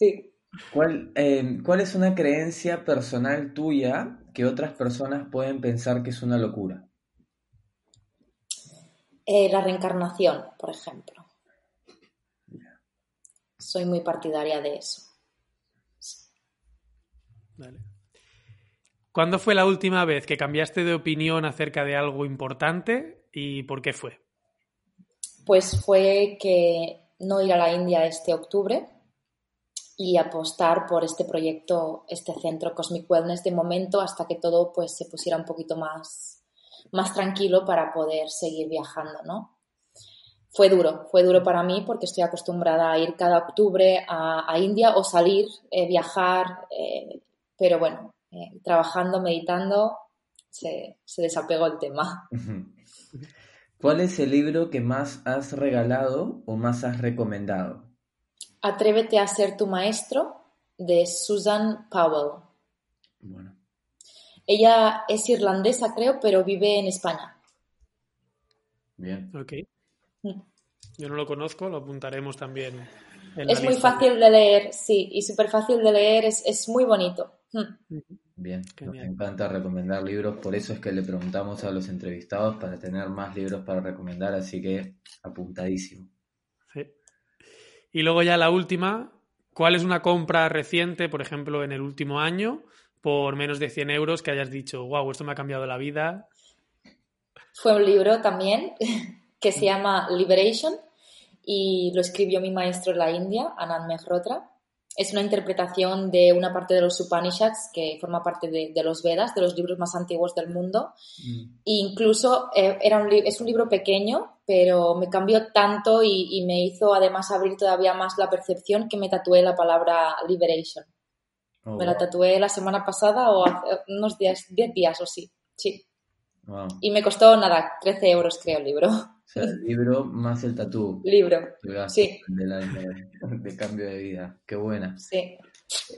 Sí. ¿Cuál, eh, ¿Cuál es una creencia personal tuya que otras personas pueden pensar que es una locura? Eh, la reencarnación, por ejemplo. Soy muy partidaria de eso. ¿Cuándo fue la última vez que cambiaste de opinión acerca de algo importante y por qué fue? Pues fue que no ir a la India este octubre y apostar por este proyecto, este centro Cosmic Wellness de momento hasta que todo pues se pusiera un poquito más, más tranquilo para poder seguir viajando, ¿no? Fue duro, fue duro para mí porque estoy acostumbrada a ir cada octubre a, India o salir, eh, viajar, eh, pero bueno, eh, trabajando, meditando, se, se desapegó el tema. ¿Cuál es el libro que más has regalado o más has recomendado? Atrévete a ser tu maestro de Susan Powell. Bueno. Ella es irlandesa, creo, pero vive en España. Bien. Ok. Mm. Yo no lo conozco, lo apuntaremos también. es muy fácil de leer, sí, y súper fácil de leer, es, muy bonito. Mm. Bien, nos encanta recomendar libros, por eso es que le preguntamos a los entrevistados para tener más libros para recomendar, así que apuntadísimo. Y luego ya la última, ¿cuál es una compra reciente, por ejemplo, en el último año, por menos de 100 euros que hayas dicho, wow, esto me ha cambiado la vida? Fue un libro también que se llama Liberation y lo escribió mi maestro en la India, Anand Mehrotra. Es una interpretación de una parte de los Upanishads que forma parte de, los Vedas, de los libros más antiguos del mundo. Mm. E incluso eh, era un es un libro pequeño, pero me cambió tanto y, me hizo además abrir todavía más la percepción que me tatué la palabra liberation. Oh, me la tatué la semana pasada o hace unos días, 10 días o sí. Sí. Y me costó nada, 13 euros creo el libro. Sea, el libro más el tatú. Libro. Sí. De, cambio de vida. Qué buena. Sí.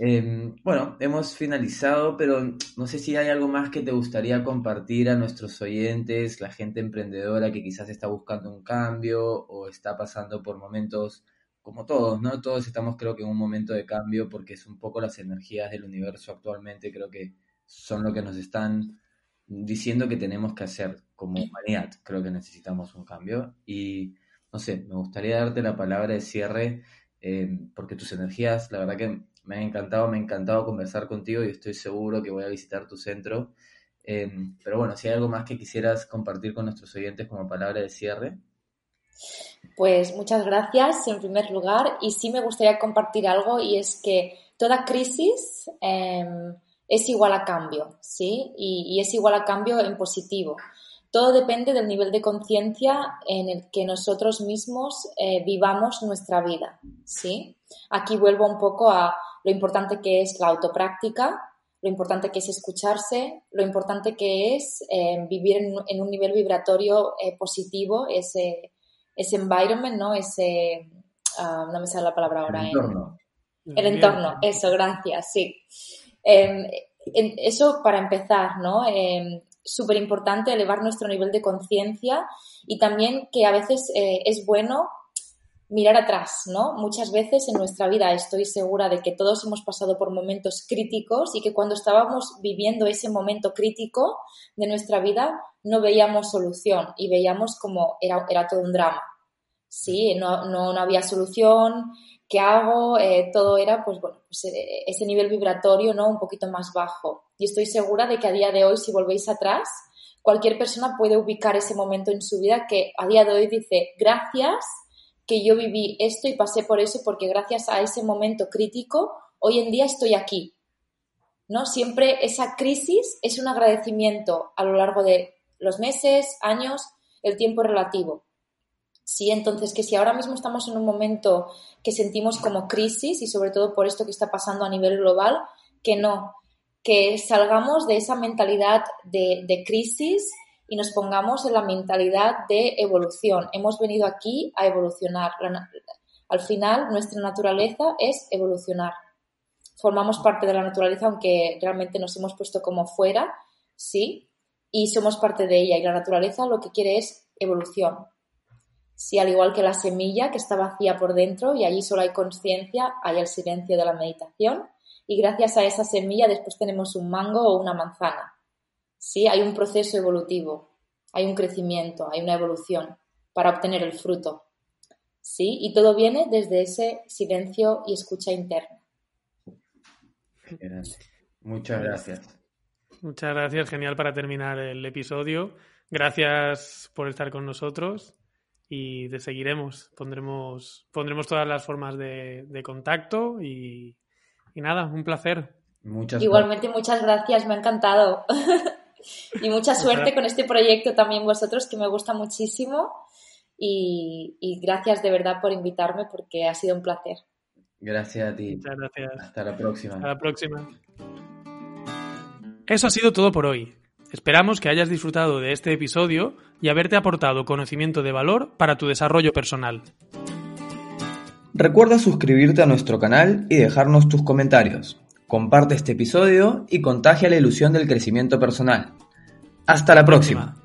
Em, bueno, hemos finalizado, pero no sé si hay algo más que te gustaría compartir a nuestros oyentes, la gente emprendedora que quizás está buscando un cambio o está pasando por momentos como todos, ¿no? Todos estamos creo que en un momento de cambio porque es un poco las energías del universo actualmente, creo que son lo que nos están diciendo que tenemos que hacer como humanidad. Creo que necesitamos un cambio y no sé, me gustaría darte la palabra de cierre eh, porque tus energías, la verdad que me han encantado, me ha encantado conversar contigo y estoy seguro que voy a visitar tu centro. Eh, pero bueno, si hay algo más que quisieras compartir con nuestros oyentes como palabra de cierre. Pues muchas gracias en primer lugar y sí me gustaría compartir algo y es que toda crisis em, es igual a cambio, ¿sí? Y, es igual a cambio en positivo. Todo depende del nivel de conciencia en el que nosotros mismos eh, vivamos nuestra vida, ¿sí? Aquí vuelvo un poco a lo importante que es la autopráctica, lo importante que es escucharse, lo importante que es eh, vivir en, un nivel vibratorio eh, positivo, ese, ese environment, ¿no? Ese, ah, no me sale la palabra ahora. El entorno. el entorno, eso, gracias, sí. Em, eso para empezar, ¿no? Em, Súper importante elevar nuestro nivel de conciencia y también que a veces eh, es bueno mirar atrás, ¿no? Muchas veces en nuestra vida estoy segura de que todos hemos pasado por momentos críticos y que cuando estábamos viviendo ese momento crítico de nuestra vida no veíamos solución y veíamos como era, era todo un drama. Sí, no, no, no había solución, ¿qué hago? Eh, todo era, pues bueno, pues, eh, ese nivel vibratorio, ¿no? Un poquito más bajo. Y estoy segura de que a día de hoy, si volvéis atrás, cualquier persona puede ubicar ese momento en su vida que a día de hoy dice, gracias que yo viví esto y pasé por eso, porque gracias a ese momento crítico, hoy en día estoy aquí. ¿No? Siempre esa crisis es un agradecimiento a lo largo de los meses, años, el tiempo relativo. Sí, entonces que si ahora mismo estamos en un momento que sentimos como crisis y sobre todo por esto que está pasando a nivel global, que no, que salgamos de esa mentalidad de, crisis y nos pongamos en la mentalidad de evolución. Hemos venido aquí a evolucionar. Al final, nuestra naturaleza es evolucionar. Formamos parte de la naturaleza, aunque realmente nos hemos puesto como fuera, sí, y somos parte de ella. Y la naturaleza lo que quiere es evolución. Sí, al igual que la semilla que está vacía por dentro y allí solo hay conciencia, hay el silencio de la meditación y gracias a esa semilla después tenemos un mango o una manzana. Sí, hay un proceso evolutivo, hay un crecimiento, hay una evolución para obtener el fruto. Sí, y todo viene desde ese silencio y escucha interna. Muchas gracias. Muchas gracias, genial para terminar el episodio. Gracias por estar con nosotros y te seguiremos. Pondremos, pondremos todas las formas de, contacto y, nada, un placer. Muchas Igualmente, muchas gracias, me ha encantado. y mucha suerte con este proyecto también vosotros, que me gusta muchísimo. Y, y, gracias de verdad por invitarme porque ha sido un placer. Gracias a ti. Muchas gracias. Hasta la próxima. Hasta la próxima. Eso ha sido todo por hoy. Esperamos que hayas disfrutado de este episodio y haberte aportado conocimiento de valor para tu desarrollo personal. Recuerda suscribirte a nuestro canal y dejarnos tus comentarios. Comparte este episodio y contagia la ilusión del crecimiento personal. Hasta la próxima.